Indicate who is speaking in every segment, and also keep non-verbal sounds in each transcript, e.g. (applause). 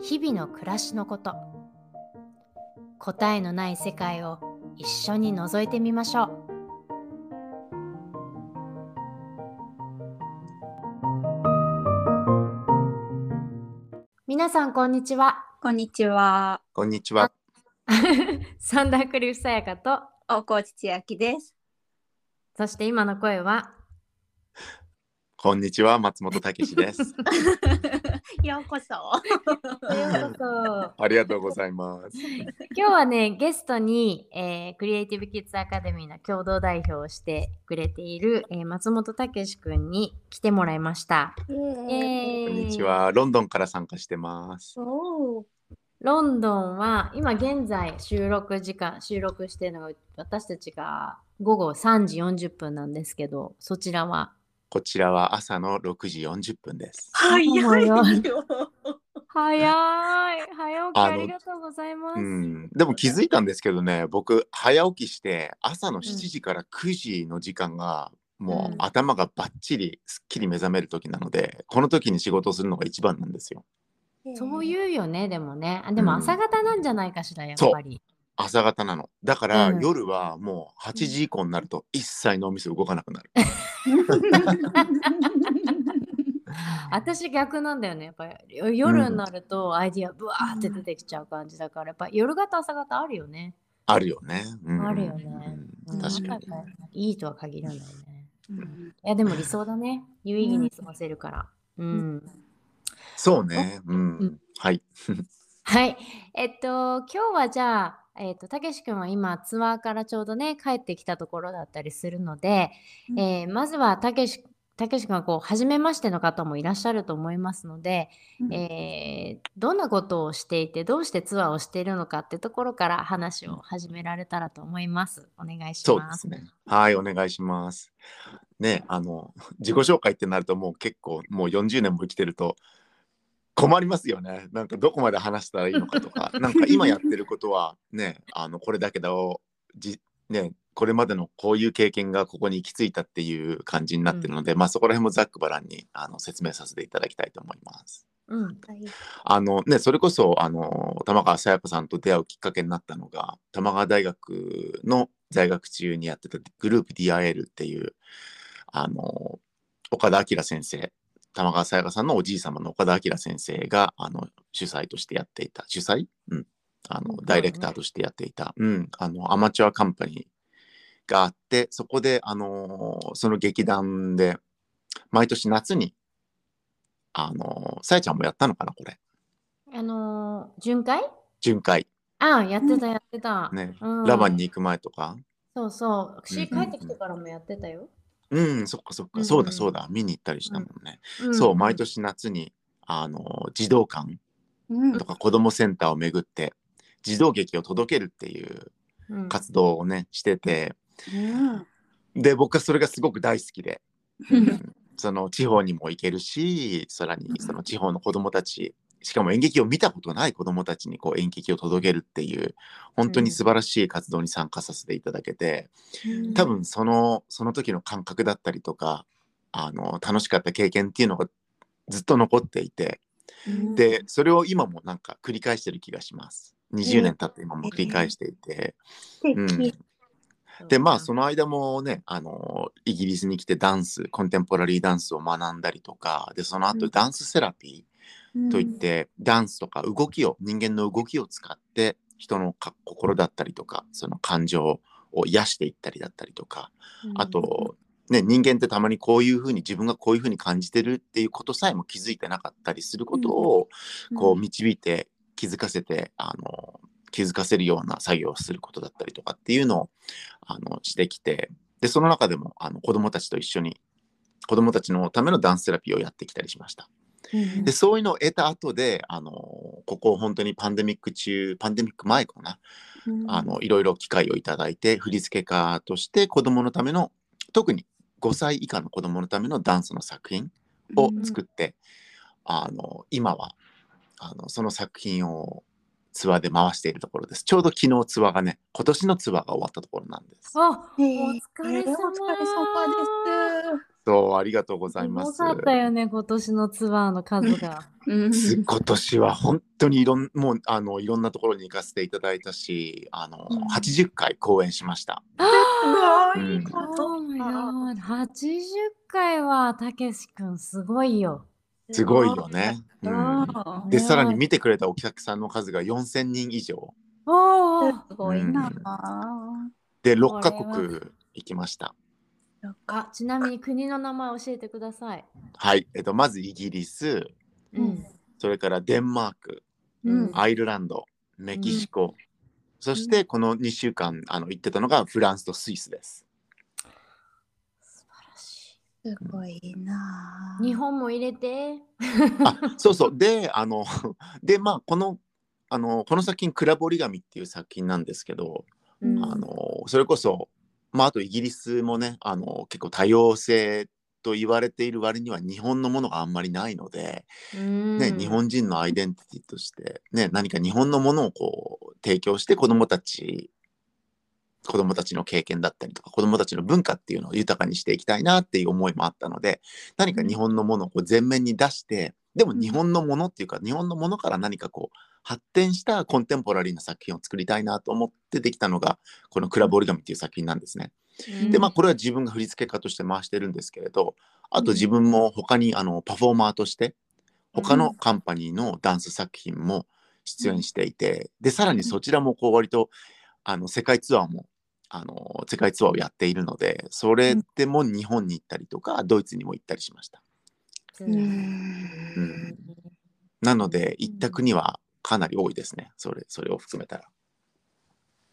Speaker 1: 日々の暮らしのこと答えのない世界を一緒に覗いてみましょう皆さんこんにちは
Speaker 2: こんにちは。
Speaker 3: こんにちは。(laughs)
Speaker 1: サンダークリフさやかと
Speaker 2: 大河内千秋です。
Speaker 1: そして今の声は？
Speaker 3: こんにちは。松本武史です。(laughs)
Speaker 2: ようこそ。(laughs)
Speaker 1: ようこそ
Speaker 3: ありがとうございます。(laughs)
Speaker 1: 今日はねゲストに、えークリエイティブキッズアカデミーの共同代表をしてくれている、えー松本武史くんに来てもらいました。え
Speaker 3: こ
Speaker 1: ー
Speaker 3: んにちは。ロンドンから参加してます。
Speaker 2: お
Speaker 1: ロンドンは今現在収録時間収録しているのが私たちが午後3時40分なんですけどそちらは
Speaker 3: こちらは朝の6時40分です。
Speaker 2: 早いよ。(laughs)
Speaker 1: 早い早起き
Speaker 3: あ
Speaker 1: りがとうございます。
Speaker 3: うん、でも気づいたんですけどね、僕早起きして朝の7時から9時の時間が、もう
Speaker 1: うん
Speaker 3: 頭がバッチリすっきり目覚める時なので、この時に仕事をするのが一番なんですよ。
Speaker 1: そういうよねでもねあでも
Speaker 3: うん
Speaker 1: 朝方なんじゃないかしらやっぱり。
Speaker 3: 朝方なの。だから、
Speaker 1: うん
Speaker 3: 夜はもう8時以降になると一切脳みそ動かなくなる。(laughs)
Speaker 1: 私逆なんだよねやっぱり夜になるとアイディアブワーって出てきちゃう感じだからやっぱ夜型朝型あるよね。
Speaker 3: あるよね。うん
Speaker 1: あるよね
Speaker 3: うん確かに。
Speaker 1: うんいいとは限らないね。いやでも理想だね。有意義に過ごせるから。うん。
Speaker 3: そうね。う
Speaker 1: うん
Speaker 3: ん。はい。(laughs)
Speaker 1: はい。えっと、今日はじゃあ、えっと、たけし君は今ツアーからちょうどね、帰ってきたところだったりするので、
Speaker 2: うん
Speaker 1: えーまずはたけし、たけし君はこう、初めましての方もいらっしゃると思いますので、えーどんなことをしていて、どうしてツアーをしているのかってところから話を始められたらと思います。お願いしま。
Speaker 3: ですすね。はい、お願いします。ね、あの、自己紹介ってなるともう結構もう40年も生きてると困りますよね。なんかどこまで話したらいいのかとか、(laughs) なんか今やってることはね、あの、これだけど、じね、これまでのこういう経験がここに行き着いたっていう感じになってるので、まあそこら辺もざっくばらんにあの説明させていただきたいと思います。
Speaker 1: うん。
Speaker 3: あのね、それこそ、あの、玉川さやかさんと出会うきっかけになったのが、玉川大学の在学中にやってたグループ DIL っていう、あの、岡田明先生、玉川さやかさんのおじい様の岡田明先生が、あの、主催としてやっていた、主催？うん。あの、
Speaker 1: うん
Speaker 3: ダイレクターとしてやっていた、うん、あの、アマチュアカンパニーがあって、そこで、あの、その劇団で、毎年夏に、あの、さやちゃんもやったのかな、これ。
Speaker 1: あのー巡回？
Speaker 3: 巡回。
Speaker 1: ああ、やってた、やってた。
Speaker 3: ね、
Speaker 1: うん。
Speaker 3: ラバンに行く前とか。
Speaker 1: そうそう。私、
Speaker 3: うんうんうん。
Speaker 1: 帰ってきてからもやってたよ。
Speaker 3: うんそっかそっか、
Speaker 1: うん
Speaker 3: そうだそうだ。見に行ったりしたもんね、
Speaker 1: ん。
Speaker 3: そう毎。年夏にあの児童館
Speaker 2: うん。
Speaker 3: とか子どもセンターを巡って児童劇を届けるっていう
Speaker 1: うん。
Speaker 3: 活動をねしてて。
Speaker 2: うん。
Speaker 3: で僕はそれがすごく大好きで、その地方にも行けるしさらにその地方の子どもたちしかも演劇を見たことない子どもたちにこう演劇を届けるっていう本当に素晴らしい活動に参加させていただけて、多分そのその時の感覚だったりとかあの楽しかった経験っていうのがずっと残っていてでそれを今もなんか繰り返してる気がします。20年経って今も繰り返していて、うん、でまあその間もねあのイギリスに来てダンスコンテンポラリーダンスを学んだりとかでその後
Speaker 2: うん。
Speaker 3: ダンスセラピーといって、ダンスとか動きを人間の動きを使って人のか心だったりとかその感情を癒していったりだったりとかあと、ね、人間ってたまにこういうふうに自分がこういうふうに感じてるっていうことさえも気づいてなかったりすることをこう導いて気づかせてあの気づかせるような作業をすることだったりとかっていうのをあのしてきてでその中でもあの子どもたちと一緒に子どもたちのためのダンスセラピーをやってきたりしました。
Speaker 2: うん
Speaker 3: でそういうのを得た後であのここ本当にパンデミック中パンデミック前かな、あのいろいろ機会をいただいて振付家として子どものための特に5歳以下の子どものためのダンスの作品を作って、あの今はあのその作品をツアーで回しているところです。ちょうど昨日ツアーがね今年のツアーが終わったところなんです。
Speaker 1: あ、
Speaker 2: えー
Speaker 1: お疲れ様
Speaker 2: お疲れ様です。
Speaker 3: そうありがとうございます
Speaker 1: す。ごかったよね、今年のツアーの数が。
Speaker 3: 今年は本当にいろんもうあのいろんなところに行かせていただいたしあの、
Speaker 2: うん
Speaker 3: 80回公演しました。
Speaker 2: すごいこ
Speaker 1: Oh
Speaker 2: と
Speaker 1: my god 80回はたけしくんすごいよ。
Speaker 3: すごいよね。うん
Speaker 2: あ
Speaker 3: でさらに見てくれたお客さんの数が4,000人以上
Speaker 1: おお。
Speaker 2: すごいな。
Speaker 3: で
Speaker 1: これは
Speaker 3: 6カ国行きました。
Speaker 1: あ、ちなみに国の名前教えてください。
Speaker 3: はい、えっと、まずイギリス
Speaker 1: うん。
Speaker 3: それからデンマーク
Speaker 2: うん
Speaker 3: アイルランドメキシコ、そしてこの2週間あの行ってたのがフランスとスイスです。
Speaker 1: 素晴らし
Speaker 2: すごいな。
Speaker 1: い。日本も入れて。
Speaker 3: あそうそうであのでまあこのあのこの作品「クラブ折り紙」っていう作品なんですけど、
Speaker 2: うん
Speaker 3: あのそれこそ、まあ、あとイギリスもねあの結構多様性と言われている割には日本のものがあんまりないので、ね日本人のアイデンティティとして、ね、何か日本のものをこう提供して子どもたち子どもたちの経験だったりとか子どもたちの文化っていうのを豊かにしていきたいなっていう思いもあったので何か日本のものをこう前面に出してでも日本のものっていうか日本のものから何かこう発展したコンテンポラリーな作品を作りたいなと思ってできたのがこの「クラブ折り紙」っていう作品なんですね。でまあこれは自分が振付家として回してるんですけれどあと自分も他にあのパフォーマーとして他のカンパニーのダンス作品も出演していてでさらにそちらもこう割とあの世界ツアーもあの世界ツアーをやっているのでそれでも日本に行ったりとかドイツにも行ったりしました。
Speaker 1: うん。
Speaker 3: うん。なので行った国はかなり多いですね。それそれを含めたら。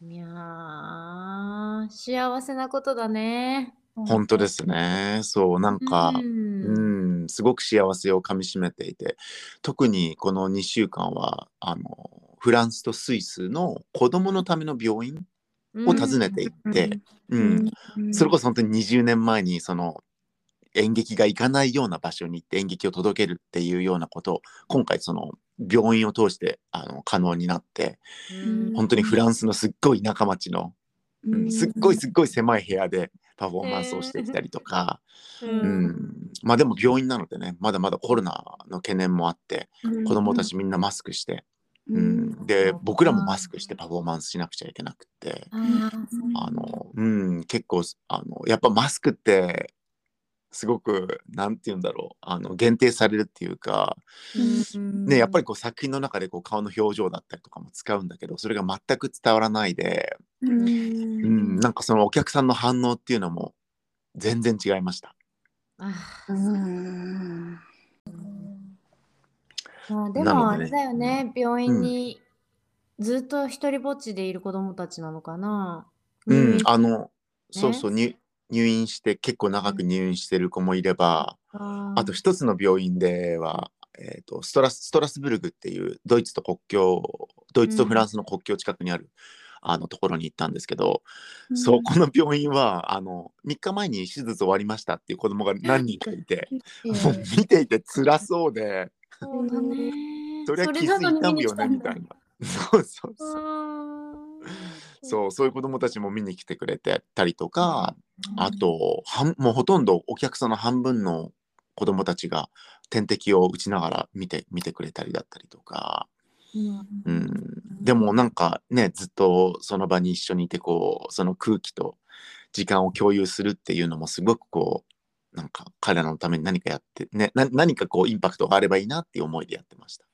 Speaker 1: いやー幸せなことだね。
Speaker 3: 本当ですね。そうなんか、
Speaker 1: うん。
Speaker 3: うん、すごく幸せをかみしめていて。特にこの2週間はあのフランスとスイスの子どものための病院を訪ねていって、うん。それこそ本当に20年前にその演劇が行かないような場所に行って演劇を届けるっていうようなことを今回その病院を通してあの可能になって
Speaker 1: うん。
Speaker 3: 本当にフランスのすっごい田舎町の、うんすっごいすっごい狭い部屋でパフォーマンスをしてきたりとか、
Speaker 1: う
Speaker 3: うん。ん、まあでも病院なのでねまだまだコロナの懸念もあって子どもたちみんなマスクして、うん、で僕らもマスクしてパフォーマンスしなくちゃいけなくって。
Speaker 1: あ
Speaker 3: の、うん、結構あのやっぱマスクってすごくなんて言うんだろうあの限定されるっていうか、ね、やっぱりこう作品の中でこう顔の表情だったりとかも使うんだけどそれが全く伝わらないで、うん、なんかそのお客さんの反応っていうのも全然違いました。
Speaker 1: あ
Speaker 2: うん。
Speaker 1: まあでもあれだよね、病院にずっと一人ぼっちでいる子供たちなのかな。
Speaker 3: うん、あのそうそう入入院して結構長く入院してる子もいれば、
Speaker 1: あ
Speaker 3: あと一つの病院では、えー、とストラスストラスブルグっていうドイツと国境ドイツとフランスの国境近くにある、あのところに行ったんですけど、そうこの病院はあの3日前に手術終わりましたっていう子供が何人かいてもう見ていて辛そうで
Speaker 1: そうだね。
Speaker 3: そ
Speaker 1: れなのに
Speaker 3: 痛むよねみたいな。そうそう
Speaker 1: う。
Speaker 3: そう。そうそういう子供たちも見に来てくれてたりとか、あと半もうほとんどお客さんの半分の子供たちが点滴を打ちながら見て見てくれたりだったりとか、うん、でもなんかねずっとその場に一緒にいてこうその空気と時間を共有するっていうのもすごくこうなんか彼らのために何かやってねな何かこうインパクトがあればいいなっていう思いでやってました。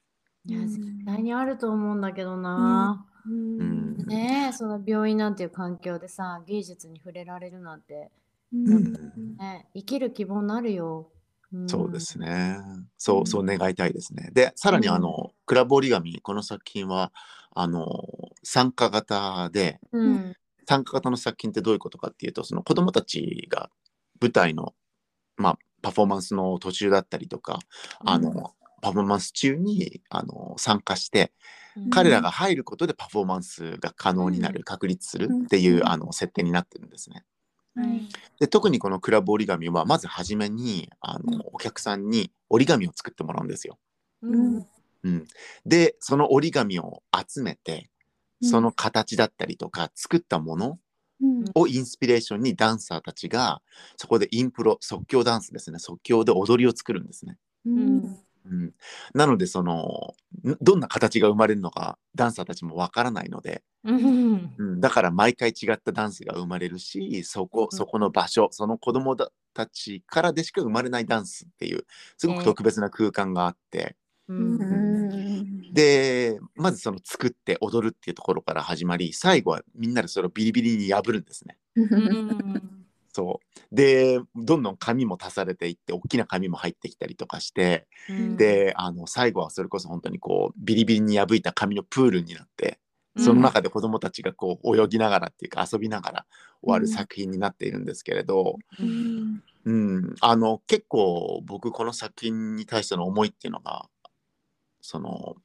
Speaker 1: いや絶対にあると思うんだけどな。
Speaker 3: うん
Speaker 1: ねえその病院なんていう環境でさ芸術に触れられるなんて、
Speaker 3: うん。
Speaker 1: ね、生きる希望になるよ。ん。
Speaker 3: そうですね。そう、そう願いたいですね。で、さらにあの、クラブ折り紙、この作品は、あの、参加型で、
Speaker 1: うん。
Speaker 3: 参加型の作品ってどういうことかっていうと、その子供たちが舞台の、まあ、パフォーマンスの途中だったりとか、あの、パフォーマンス中にあの参加して彼らが入ることでパフォーマンスが可能になる、
Speaker 1: うん。
Speaker 3: 確立するっていう、
Speaker 2: うん
Speaker 3: あの設定になってるんですね。
Speaker 1: はい。
Speaker 3: で特にこのクラブ折り紙はまず初めにあの、
Speaker 2: うん。
Speaker 3: お客さんに折り紙を作ってもらうんですよ。
Speaker 1: うん。
Speaker 3: うん、でその折り紙を集めて
Speaker 2: うん。
Speaker 3: その形だったりとか作ったもの
Speaker 2: うん
Speaker 3: をインスピレーションにダンサーたちがそこでインプロ即興ダンスですね即興で踊りを作るんですね。
Speaker 2: うん
Speaker 3: うん、なのでそのんどんな形が生まれるのかダンサーたちもわからないので、
Speaker 1: うん。
Speaker 3: うん、だから毎回違ったダンスが生まれるしそこ
Speaker 1: うん。
Speaker 3: そこの場所その子供たちからでしか生まれないダンスっていうすごく
Speaker 1: えー
Speaker 3: 特別な空間があって、
Speaker 1: う
Speaker 2: うんん。
Speaker 3: でまずその作って踊るっていうところから始まり最後はみんなでそれをビリビリに破るんですね。
Speaker 1: うん
Speaker 3: そう。でどんどん紙も足されていって大きな紙も入ってきたりとかして、
Speaker 1: うん。
Speaker 3: であの最後はそれこそ本当にこうビリビリに破いた紙のプールになってその中で子どもたちがこう泳ぎながらっていうか遊びながら終わる作品になっているんですけれど、
Speaker 1: うん。
Speaker 3: うん、あの結構僕この作品に対しての思いっていうのがその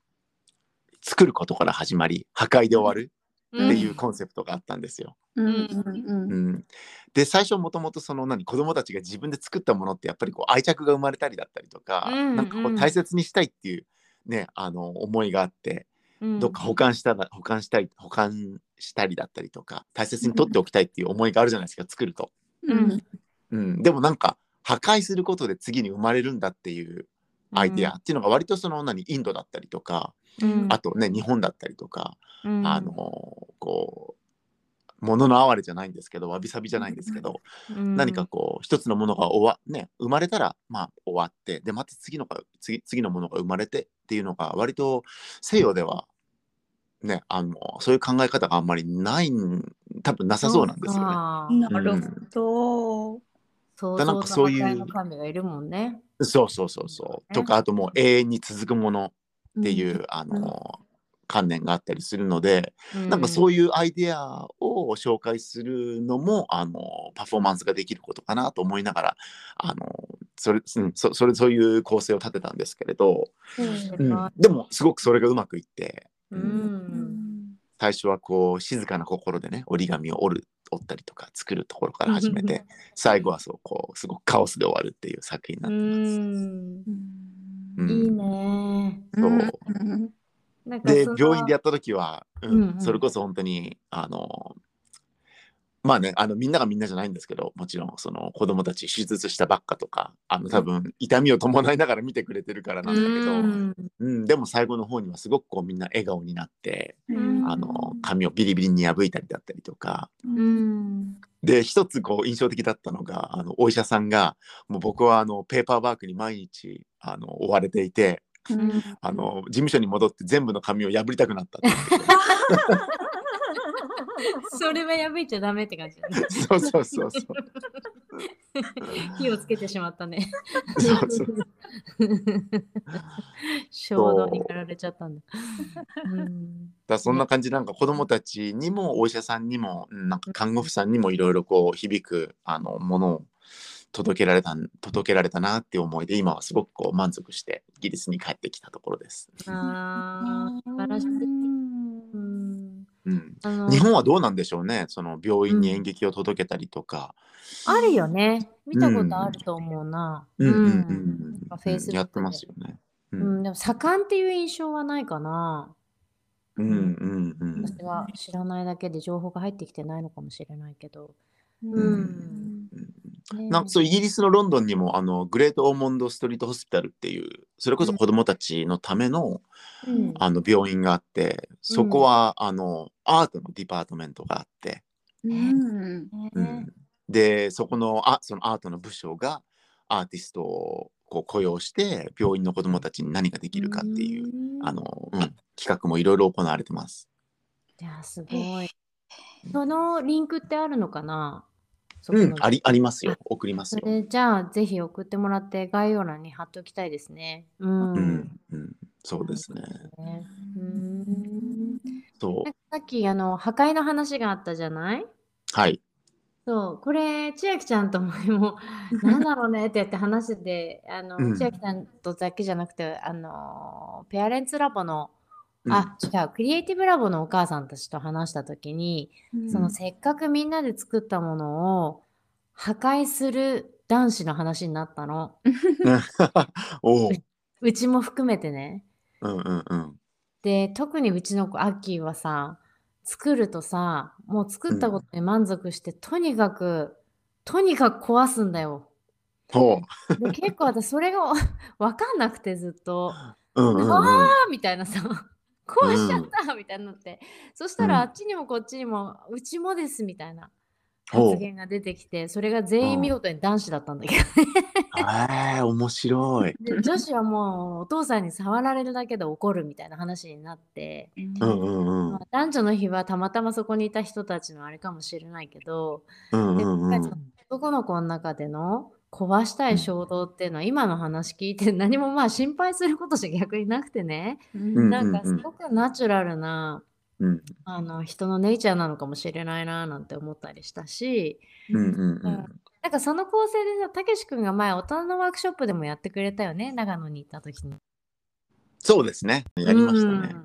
Speaker 3: 作ることから始まり破壊で終わるっていうコンセプトがあったんですよ。
Speaker 2: うん
Speaker 3: うん、で最初もともとその何子供たちが自分で作ったものってやっぱりこう愛着が生まれたりだったりとか、
Speaker 1: うん
Speaker 3: なんかこ
Speaker 1: う
Speaker 3: うん大切にしたいっていうねあの思いがあって
Speaker 1: うん。
Speaker 3: どっか保管したら保管したい保管したりだったりとか大切に取っておきたいっていう思いがあるじゃないですか作ると。
Speaker 2: うん。
Speaker 3: うん、でもなんか破壊することで次に生まれるんだっていうアイデアっていうのが割とその何インドだったりとか、
Speaker 1: うん
Speaker 3: あとね日本だったりとか、
Speaker 1: うん
Speaker 3: あのこう物の哀れじゃないんですけどわびさびじゃないんですけど、
Speaker 1: うん
Speaker 3: 何かこう一つのものが終わ、ね、生まれたらまあ終わってでまた次のが次次のものが生まれてっていうのが割と西洋ではねあのそういう考え方があんまりないん多分なさそうなんですよね。
Speaker 1: か
Speaker 2: なるほど。
Speaker 3: なんかそういう
Speaker 1: 破壊の神がいるもんね。
Speaker 3: そうそうそうそう。とかあともう永遠に続くものっていう、あ
Speaker 2: うん。
Speaker 3: の観念があったりするので、なんかそう
Speaker 1: い
Speaker 3: いうアイデアを紹介するのもあのパフォーマンスができることかなと思いながらあのそれ,、うん、そそれそういう構成を立てたんですけれど、
Speaker 1: うん
Speaker 3: うん。でもすごくそれがうまくいって、
Speaker 1: う
Speaker 3: うん。
Speaker 1: ん
Speaker 3: 最初はこう静かな心でね折り紙を折る折ったりとか作るところから始めて (laughs) 最後はそうこうすごくカオスで終わるっていう作品にな
Speaker 1: う
Speaker 3: ってます。
Speaker 1: ん
Speaker 3: うん。
Speaker 1: いいね。
Speaker 3: そう。
Speaker 2: うん
Speaker 3: で病院でやった時は、うん。
Speaker 1: うんうん。
Speaker 3: それこそ本当にあのまあねあのみんながみんなじゃないんですけどもちろんその子供たち手術したばっかとかあの多分痛みを伴いながら見てくれてるからなんだけど、
Speaker 1: うん。
Speaker 3: うんでも最後の方にはすごくこうみんな笑顔になって、
Speaker 1: うん。
Speaker 3: あの紙をビリビリに破いたりだったりとか。
Speaker 1: うん。
Speaker 3: で一つこう印象的だったのがあのお医者さんがもう僕はあのペーパーバーグに毎日あの追われていて
Speaker 2: うん。
Speaker 3: あの事務所に戻って全部の紙を破りたくなったっってて (laughs) (laughs)
Speaker 1: それは破いちゃダメって感じだね。
Speaker 3: そうそうそうそう。
Speaker 1: 火をつけてしまったね。
Speaker 3: そうそう。
Speaker 1: 衝動に駆られちゃったんだ。うん
Speaker 3: だそんな感じなんか子どもたちにもお医者さんにもうんなんか看護婦さんにもいろいろこう響くあのものを届けられた届けられたなって思いで今はすごくこう満足してイギリスに帰ってきたところです。
Speaker 1: あー素晴らしい。うん。
Speaker 3: 日本はどうなんでしょうねその病院に演劇を届けたりとか。
Speaker 1: あるよね。見たことあると思うな。
Speaker 3: うんうんうん
Speaker 1: なんか
Speaker 3: うん
Speaker 1: Facebook
Speaker 3: やってますよね。う
Speaker 1: うん。ん、でも盛んっていう印象はないかな。
Speaker 3: うんうんうん
Speaker 1: 私は知らないだけで情報が入ってきてないのかもしれないけど。
Speaker 2: う
Speaker 1: うん。
Speaker 3: ん。かそうイギリスのロンドンにもあのグレート・オーモンド・ストリート・ホスピタルっていうそれこそ子どもたちのための,、
Speaker 1: うん。
Speaker 3: あの病院があってそこは、あのアートのディパートメントがあって、
Speaker 2: うん。
Speaker 3: うん。でそこのあそのアートの部署がアーティストをこう雇用して病院の子どもたちに何ができるかっていう、
Speaker 1: うん。
Speaker 3: あのうん、企画もいろいろ行われてます。
Speaker 1: いや、すごい。そのリンクってあるのかな？そ
Speaker 3: うん、ありありますよ送りますよ。
Speaker 1: じゃあ、ぜひ送ってもらって概要欄に貼っておきたいですね。うん。
Speaker 3: うんうん、そうですね。
Speaker 1: ねうん
Speaker 3: そう
Speaker 1: さっきあの破壊の話があったじゃない？
Speaker 3: はい。
Speaker 1: そう、これ、千秋ちゃんとも、(laughs) もう、なんだろうねって言って話してて、あの、
Speaker 3: うん
Speaker 1: 千秋ちゃんとだけじゃなくて、あの、ペアレンツラボの、
Speaker 3: うん
Speaker 1: あ、違う、クリエイティブラボのお母さんたちと話したときに、そのせっかくみんなで作ったものを破壊する男子の話になったの。(laughs)
Speaker 3: おう。
Speaker 1: うちも含めてね。
Speaker 3: うんうんうん。
Speaker 1: で、特にうちの子、アッキーはさ、作るとさ、もう作ったことに満足して、とにかく、とにかく壊すんだよ。
Speaker 3: ほ
Speaker 1: で、結構私、それが (laughs) わかんなくてずっと、
Speaker 3: ううんうんうん。
Speaker 1: あーみたいなさ、壊しちゃったみたいになって、そしたらあっちにもこっちにも、うちもですみたいな発言が出てきて、それが全員見事に男子だったんだけど
Speaker 3: へえ面白い。
Speaker 1: で女子はもうお父さんに触られるだけで怒るみたいな話になって、
Speaker 3: うんうんうん。
Speaker 1: まあ男女の日はたまたまそこにいた人たちのあれかもしれないけど、
Speaker 3: うんうんうん。
Speaker 1: 男の子の中での壊したい衝動っていうのは今の話聞いて (laughs) 何もまあ心配することじゃ逆になくてね、
Speaker 3: ん
Speaker 1: なんかすごくナチュラルな
Speaker 3: うん。
Speaker 1: あの人のネイチャーなのかもしれないななんて思ったりしたし、
Speaker 3: うんうんうん。
Speaker 1: なんかその構成でさ、たけし君が前大人のワークショップでもやってくれたよね、長野に行った時に。
Speaker 3: そうですね。やりましたね。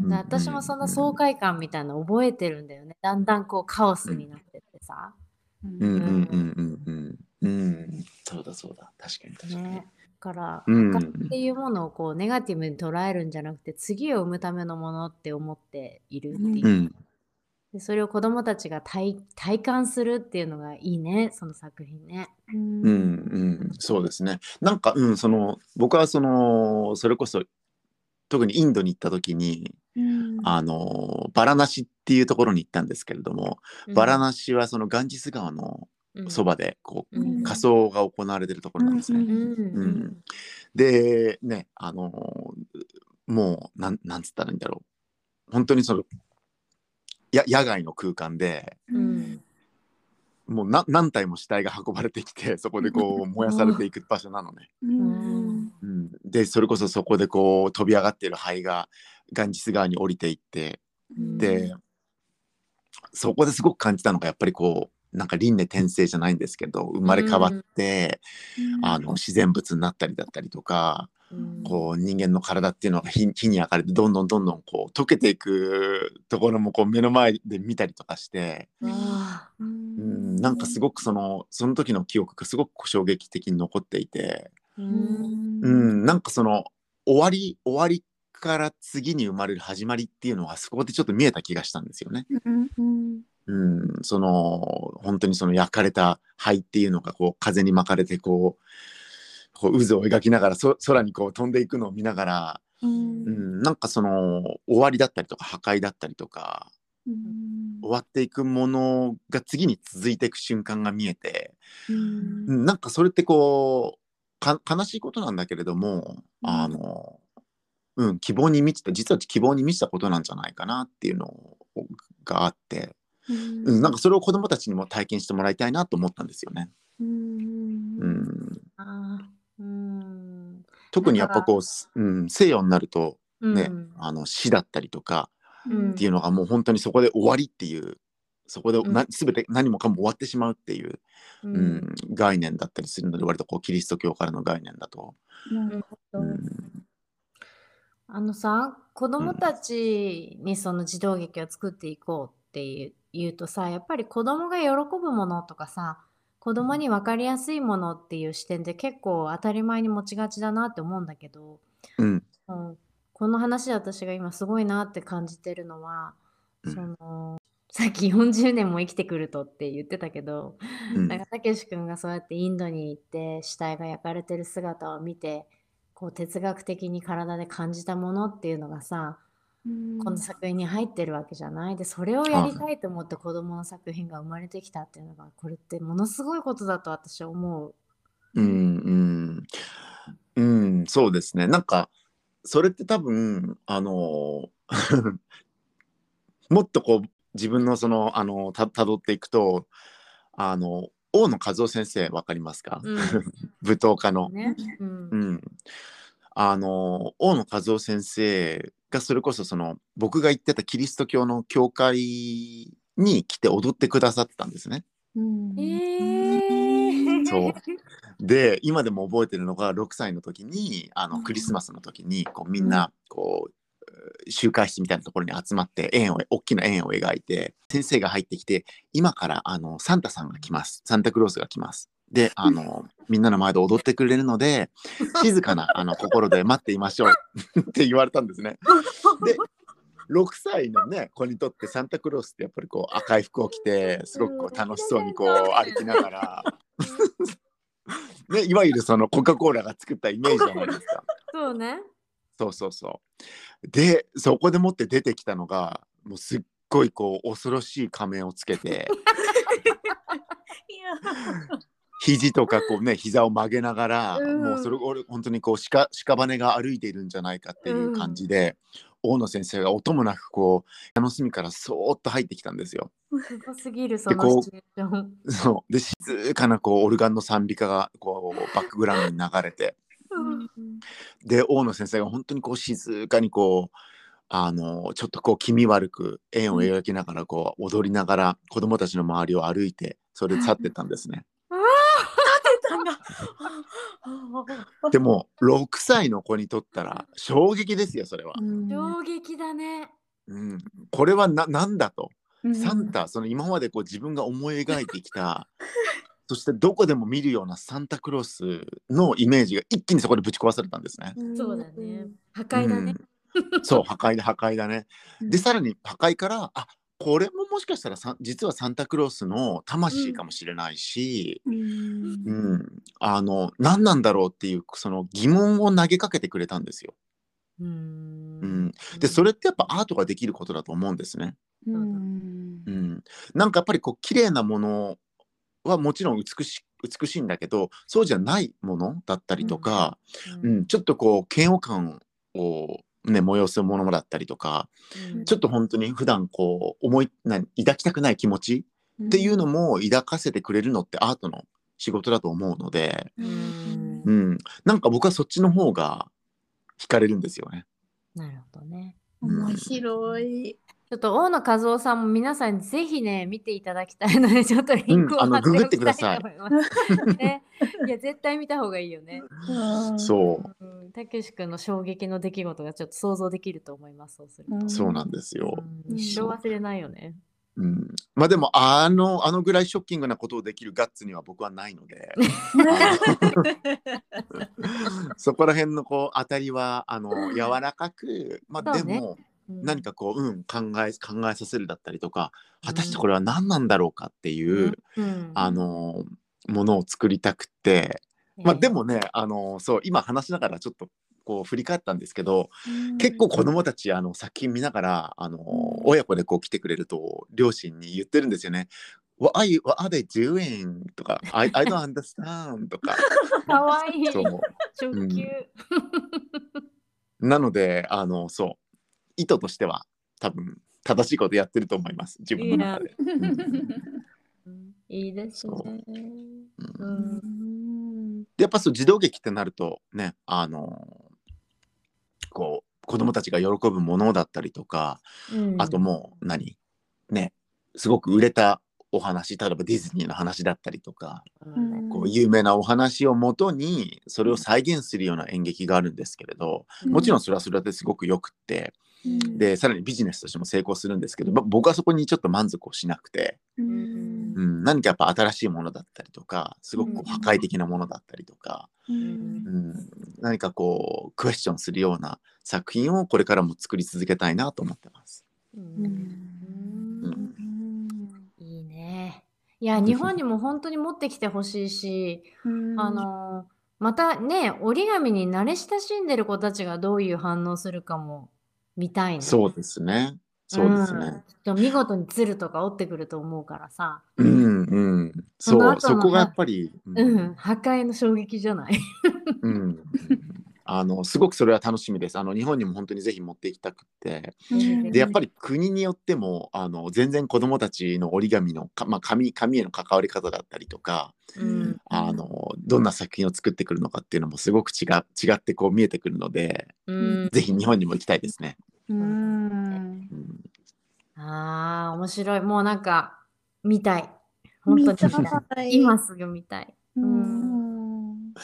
Speaker 1: うん。で私もその爽快感みたいなの覚えてるんだよね。だんだんこうカオスになってってさ。
Speaker 3: うんうんうんうんうんうんそうだそうだ確かに確かに。
Speaker 1: ね。だから、
Speaker 3: うん
Speaker 1: っていうものをこうネガティブに捉えるんじゃなくて、次を生むためのものって思っているっていう。
Speaker 3: うん
Speaker 1: でそれを子供たちが体体感するっていうのがいいね、その作品ね。
Speaker 3: うんうんそうですね。なんかうんその僕はそのそれこそ特にインドに行った時にあのバラナシっていうところに行ったんですけれども、バラナシはそのガンジス川のそばでこう、
Speaker 1: うん。
Speaker 3: 仮装が行われてるところなんですね。
Speaker 1: うんうん
Speaker 3: うん。でねあのもうなんなんつったらいいんだろう。本当にそのや野外の空間で
Speaker 1: うん。
Speaker 3: もうな何体も死体が運ばれてきて (laughs) そこでこう燃やされていく場所なのね。
Speaker 1: ん。
Speaker 3: うん、でそれこそそこでこう飛び上がっている灰がガンジス川に降りていってでそこですごく感じたのがやっぱりこうなんか輪廻転生じゃないんですけど生まれ変わって、あの自然物になったりだったりとか、
Speaker 1: うん。
Speaker 3: こう人間の体っていうのが火火に焼かれてどんどんどんどんこう溶けていくところもこう目の前で見たりとかして、
Speaker 1: わ
Speaker 3: うん、なんかすごくそのその時の記憶がすごく衝撃的に残っていて、
Speaker 1: ーうん。
Speaker 3: うん、なんかその終わり終わりから次に生まれる始まりっていうのがそこでちょっと見えた気がしたんですよね。うん、その本当にその焼かれた灰っていうのがこう風に巻かれてこうこう渦を描きながらそ空にこう飛んでいくのを見ながら、うん、なんかその終わりだったりとか破壊だったりとか終わっていくものが次に続いていく瞬間が見えて、うん、なんかそれってこうか悲しいことなんだけれども、
Speaker 2: うん。
Speaker 3: あの、うん、希望に満ちた実は希望に満ちたことなんじゃないかなっていうのがあって、うん、なんかそれを子どもたちにも体験してもらいたいなと思ったんですよね。うん、
Speaker 1: うん。
Speaker 3: 特にやっぱこう、すうん、西洋になるとね、
Speaker 1: うん。
Speaker 3: あの死だったりとか
Speaker 1: うん。
Speaker 3: っていうのがもう本当にそこで終わりっていうそこでな、
Speaker 1: うん。
Speaker 3: 全て何もかも終わってしまうっていう、
Speaker 1: う
Speaker 3: うんん概念だったりするので割とこうキリスト教からの概念だと。うん。
Speaker 1: あのさ子供たちにその児童劇を作っていこうって言うとさやっぱり子供が喜ぶものとかさ子供に分かりやすいものっていう視点で結構当たり前に持ちがちだなって思うんだけど、
Speaker 3: うん。
Speaker 1: うん、この話で私が今すごいなって感じてるのは、
Speaker 3: うん。
Speaker 1: そのさっき40年も生きてくるとって言ってたけど、
Speaker 3: うん。
Speaker 1: なんかたけし君がそうやってインドに行って死体が焼かれてる姿を見てこう哲学的に体で感じたものっていうのがさ、この作品に入ってるわけじゃない。でそれをやりたいと思って子供の作品が生まれてきたっていうのがこれってものすごいことだと私は思う。
Speaker 3: うんうん。うんそうですね。なんかそれって多分あの (laughs) もっとこう自分のそのあのた辿っていくとあの大野和夫先生わかりますか、
Speaker 1: うん。(laughs)
Speaker 3: 舞踏家の。
Speaker 1: ね。うん。
Speaker 3: うん、あの大野和夫先生がそれこそその僕が行ってたキリスト教の教会に来て踊ってくださってたんですね。
Speaker 2: うん。
Speaker 1: えー、
Speaker 3: そう。で今でも覚えてるのが6歳の時にあのクリスマスの時にこうみんなこう集会室みたいなところに集まって円を大きな円を描いて先生が入ってきて今からあのサンタさんが来ます。サンタクロースが来ますであのみんなの前で踊ってくれるので (laughs) 静かなあの心で待っていましょう (laughs) って言われたんですね。で6歳のね子にとってサンタクロースってやっぱりこう赤い服を着てすごくこう楽しそうにこう歩きながら、(laughs) ね、いわゆるそのコカ・コーラが作ったイメージじゃないですか。
Speaker 1: そうね。
Speaker 3: そうそうそう。でそこでもって出てきたのがもうすっごいこう恐ろしい仮面をつけて肘とかこうね膝を曲げながら、
Speaker 1: うん
Speaker 3: もうそれ俺本当にこう鹿屍が歩いているんじゃないかっていう感じで、大野先生が音もなくこう部屋の隅からそーっと入ってきたんですよ。
Speaker 1: すごすぎるそ
Speaker 3: でこう
Speaker 1: のシチュエーション。
Speaker 3: そうで静かなこうオルガンの賛美歌がこうバックグラウンドに流れてで大野先生が本当にこう静かにこうあのちょっとこう気味悪く円を描きながらこう踊りながら子供たちの周りを歩いてそれで去ってったんですね。(laughs) でも6歳の子にとったら衝撃ですよそれは。
Speaker 1: 衝撃だね。
Speaker 3: うん、これはななんだと
Speaker 2: うん
Speaker 3: サンタその今までこう自分が思い描いてきた (laughs) そしてどこでも見るようなサンタクロースのイメージが一気にそこでぶち壊されたんですね。
Speaker 1: そうだね。破壊だね。
Speaker 3: うんそう破壊だ破壊だね。でさらに破壊からあこれももしかしたらさ実はサンタクロースの魂かもしれないし、
Speaker 2: うん
Speaker 3: うん。あの何なんだろうっていうその疑問を投げかけてくれたんですよ。
Speaker 1: う
Speaker 3: ん。ん、でそれってやっぱアートができることだと思うんですね。
Speaker 2: うん。
Speaker 3: うん、なんかやっぱりこう綺麗なものはもちろん美し美しいんだけどそうじゃないものだったりとか、うんちょっとこう嫌悪感を、ね、催すものだったりとか
Speaker 1: うん
Speaker 3: ちょっと本当に普段こう思いな抱きたくない気持ちっていうのも抱かせてくれるのってアートの仕事だと思うので、
Speaker 1: うん
Speaker 3: うん、なんか僕はそっちの方が惹かれるんですよね。
Speaker 1: なるほどね。
Speaker 2: 面白い。
Speaker 1: ちょっと大野和夫さんも皆さんにぜひね見ていただきたいのでちょっとリンクを貼ってお
Speaker 3: ググって
Speaker 1: きたいと
Speaker 3: ください
Speaker 1: 思います。(laughs) ね、いや絶対見た方がいいよね。
Speaker 3: そう
Speaker 1: うんたけし君の衝撃の出来事がちょっと想像できると思います。そうすると。
Speaker 3: そうなんですよ。
Speaker 1: うん。一生忘れないよね。
Speaker 3: うん、まあでもあのあのぐらいショッキングなことをできるガッツには僕はないので。(laughs) そこら辺のこう当たりはあの柔らかくまあでも
Speaker 1: うん。
Speaker 3: 何かこう、うん、考え考えさせるだったりとか果たしてこれは何なんだろうかっていう、
Speaker 1: うん。
Speaker 3: あのものを作りたくって、まあでもねあのそう今話しながらちょっとこう振り返ったんですけど、結構子供たちあの作品見ながらあの、親子でこう来てくれると両親に言ってるんですよね。What are, you, what are they doing? とか (laughs) I, I don't understand とか (laughs)
Speaker 1: かわいい。
Speaker 3: そう
Speaker 1: 直球。
Speaker 3: なのであのそう意図としては多分正しいことやってると思います自分の中で。
Speaker 1: うん (laughs) いいですね。
Speaker 3: そう
Speaker 1: う
Speaker 3: うんやっぱそう児童劇ってなるとねあのこう子供たちが喜ぶものだったりとか、
Speaker 1: うん。
Speaker 3: あともう何ねすごく売れたお話例えばディズニーの話だったりとか、
Speaker 2: うん。
Speaker 3: こう有名なお話をもとにそれを再現するような演劇があるんですけれど、もちろんそれはそれですごくよくってでさらにビジネスとしても成功するんですけど、ま僕はそこにちょっと満足をしなくて、
Speaker 2: うん。
Speaker 3: うん、何かやっぱ新しいものだったりとかすごくこう
Speaker 2: うん。
Speaker 3: 破壊的なものだったりとか、
Speaker 2: うん。
Speaker 3: うん、何かこうクエスチョンするような作品をこれからも作り続けたいなと思ってます。
Speaker 1: う
Speaker 2: うんん。
Speaker 1: いいね。いや、日本にも本当に持ってきてほしいし、
Speaker 2: うん。
Speaker 1: あの、またね、折り紙に慣れ親しんでる子たちがどういう反応するかも見たいね。
Speaker 3: そうですね。そうです
Speaker 1: ん
Speaker 3: ね。
Speaker 1: きっと見事に鶴とか折ってくると思うからさ、
Speaker 3: うんうん。そう、
Speaker 1: そ
Speaker 3: こがやっぱり、う
Speaker 1: うん、破壊の衝撃じゃない？(laughs)
Speaker 3: うんあのすごくそれは楽しみです。あの日本にも本当にぜひ持っていきたくって、
Speaker 1: うん
Speaker 3: でやっぱり国によってもあの全然子どもたちの折り紙のかまあ紙紙への関わり方だったりとか、
Speaker 1: うん
Speaker 3: あのどんな作品を作ってくるのかっていうのもすごく違う違ってこう見えてくるので、
Speaker 1: うん、
Speaker 3: ぜひ日本にも行きたいですね。
Speaker 2: うん
Speaker 3: うん
Speaker 1: ああ、面白い。もうなんか、見たい。本当に。今すぐ見たい。
Speaker 2: うん。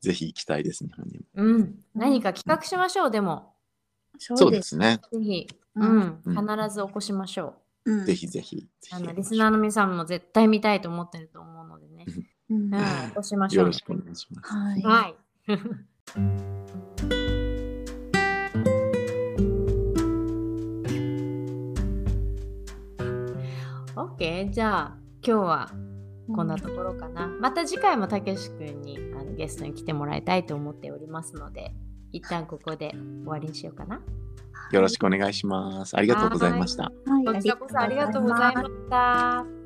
Speaker 3: ぜひ行きたいです、日本にも。
Speaker 1: うん。何か企画しましょう、でも。
Speaker 2: そ
Speaker 3: そうですね。
Speaker 1: ぜひ、
Speaker 2: う
Speaker 1: うんん、
Speaker 3: うん
Speaker 1: 必ず起こしましょ
Speaker 2: うん
Speaker 3: ぜひぜひ。
Speaker 1: あ
Speaker 3: ひ
Speaker 1: のリスナーの皆さんも絶対見たいと思ってると思うのでね。
Speaker 2: うん
Speaker 1: うん、起こしましょう。
Speaker 3: よろしくお願いします。
Speaker 2: はい。
Speaker 1: はい。(laughs) オッケーじゃあ今日はこんなところかな。また次回もたけし君にあのゲストに来てもらいたいと思っておりますので、一旦ここで終わりにしようかな。
Speaker 3: よろしくお願いします。ありがとうございました。
Speaker 2: はい。
Speaker 1: こちらこそありがとうございました。